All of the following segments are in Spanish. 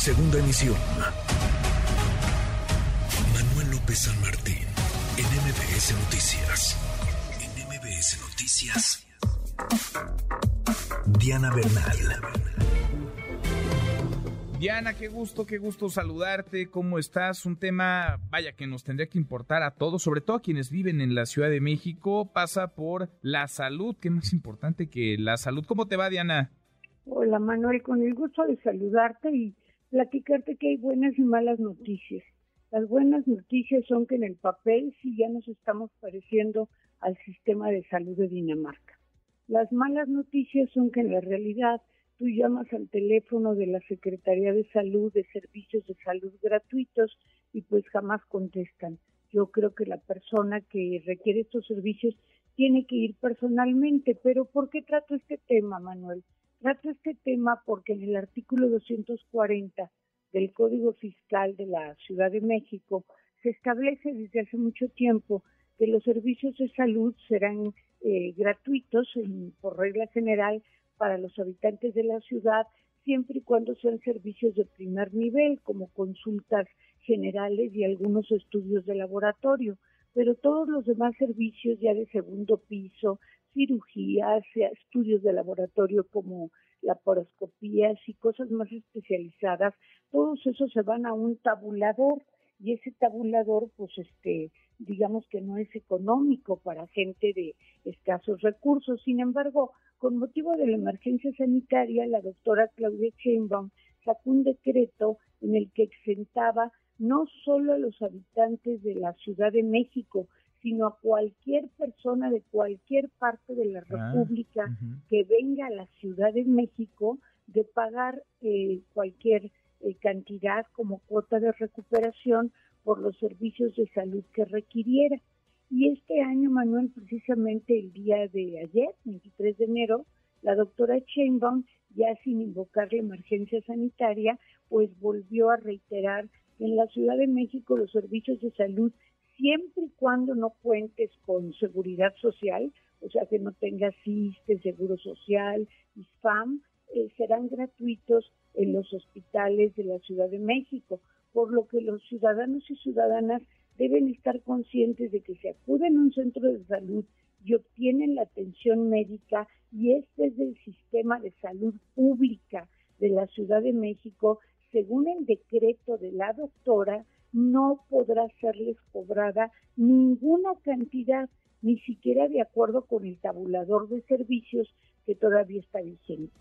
Segunda emisión. Manuel López San Martín, en MBS Noticias. En MBS Noticias. Diana Bernal. Diana, qué gusto, qué gusto saludarte. ¿Cómo estás? Un tema, vaya, que nos tendría que importar a todos, sobre todo a quienes viven en la Ciudad de México. Pasa por la salud, ¿Qué más importante que la salud. ¿Cómo te va, Diana? Hola, Manuel, con el gusto de saludarte y platicarte que hay buenas y malas noticias. Las buenas noticias son que en el papel sí ya nos estamos pareciendo al sistema de salud de Dinamarca. Las malas noticias son que en la realidad tú llamas al teléfono de la Secretaría de Salud, de Servicios de Salud gratuitos, y pues jamás contestan. Yo creo que la persona que requiere estos servicios tiene que ir personalmente, pero ¿por qué trato este tema, Manuel? Trato este tema porque en el artículo 240 del Código Fiscal de la Ciudad de México se establece desde hace mucho tiempo que los servicios de salud serán eh, gratuitos por regla general para los habitantes de la ciudad siempre y cuando sean servicios de primer nivel, como consultas generales y algunos estudios de laboratorio, pero todos los demás servicios ya de segundo piso, cirugías, estudios de laboratorio como laparoscopías y cosas más especializadas, todos esos se van a un tabulador y ese tabulador pues este digamos que no es económico para gente de escasos recursos. Sin embargo, con motivo de la emergencia sanitaria, la doctora Claudia Sheinbaum sacó un decreto en el que exentaba no solo a los habitantes de la Ciudad de México, sino a cualquier persona de cualquier parte de la ah, República que venga a la Ciudad de México de pagar eh, cualquier eh, cantidad como cuota de recuperación por los servicios de salud que requiriera. Y este año, Manuel, precisamente el día de ayer, 23 de enero, la doctora Chainbaum, ya sin invocar la emergencia sanitaria, pues volvió a reiterar que en la Ciudad de México los servicios de salud, siempre y cuando no cuentes con seguridad social, o sea que no tengas ISTE, Seguro Social, ISFAM, eh, serán gratuitos en los hospitales de la Ciudad de México por lo que los ciudadanos y ciudadanas deben estar conscientes de que se acuden a un centro de salud y obtienen la atención médica y este es del sistema de salud pública de la Ciudad de México, según el decreto de la doctora, no podrá serles cobrada ninguna cantidad, ni siquiera de acuerdo con el tabulador de servicios que todavía está vigente.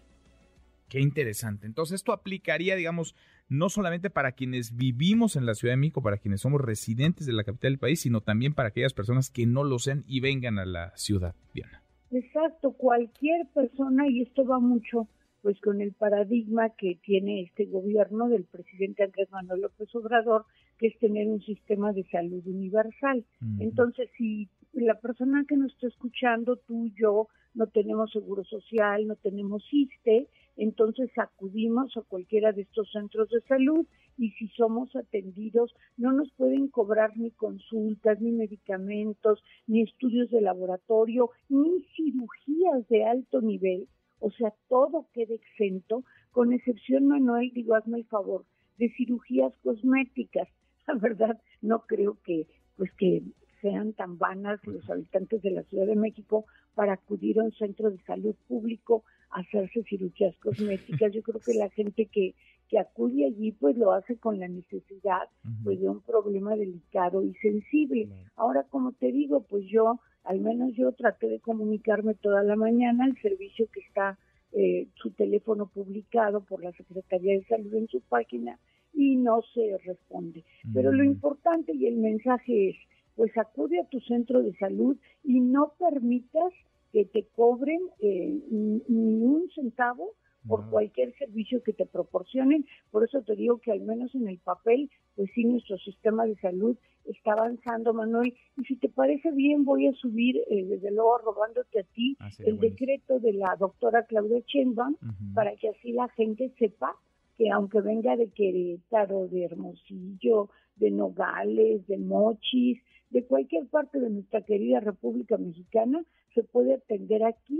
Qué interesante. Entonces esto aplicaría, digamos, no solamente para quienes vivimos en la Ciudad de México, para quienes somos residentes de la capital del país, sino también para aquellas personas que no lo sean y vengan a la ciudad, Diana. Exacto, cualquier persona, y esto va mucho pues con el paradigma que tiene este gobierno del presidente Andrés Manuel López Obrador, que es tener un sistema de salud universal. Entonces, si la persona que nos está escuchando, tú, yo, no tenemos seguro social, no tenemos ISTE, entonces acudimos a cualquiera de estos centros de salud y si somos atendidos no nos pueden cobrar ni consultas, ni medicamentos, ni estudios de laboratorio, ni cirugías de alto nivel. O sea, todo queda exento, con excepción, Manuel, digo, hazme el favor, de cirugías cosméticas. La verdad, no creo que, pues que sean tan vanas los habitantes de la Ciudad de México para acudir a un centro de salud público a hacerse cirugías cosméticas. Yo creo que la gente que, que acude allí pues lo hace con la necesidad pues de un problema delicado y sensible. Ahora, como te digo, pues yo, al menos yo traté de comunicarme toda la mañana al servicio que está eh, su teléfono publicado por la Secretaría de Salud en su página y no se responde. Pero lo importante y el mensaje es, pues acude a tu centro de salud y no permitas que te cobren eh, ni un centavo por cualquier servicio que te proporcionen. Por eso te digo que al menos en el papel, pues sí, nuestro sistema de salud está avanzando, Manuel. Y si te parece bien, voy a subir, eh, desde luego, robándote a ti, ah, el decreto de la doctora Claudia Chenban, para que así la gente sepa que aunque venga de Querétaro, de Hermosillo, de Nogales, de Mochis, de cualquier parte de nuestra querida República Mexicana, se puede atender aquí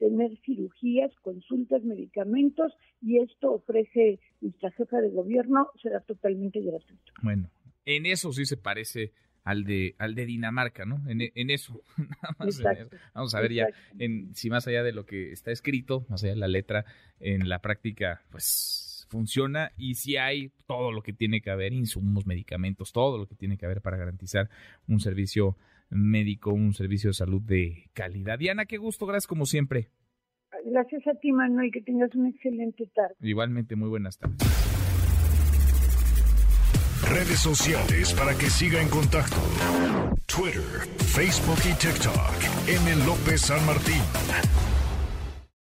tener cirugías, consultas, medicamentos y esto ofrece nuestra jefa de gobierno, será totalmente gratuito. Bueno, en eso sí se parece al de al de Dinamarca, ¿no? En, eso, nada más Vamos a ver ya en, si más allá de lo que está escrito, más allá de la letra, en la práctica, pues funciona y si hay todo lo que tiene que haber, insumos, medicamentos, todo lo que tiene que haber para garantizar un servicio médico, un servicio de salud de calidad. Diana, qué gusto, gracias como siempre. Gracias a ti, Manuel, que tengas una excelente tarde. Igualmente, muy buenas tardes. Redes sociales para que siga en contacto: Twitter, Facebook y TikTok. M. López San Martín.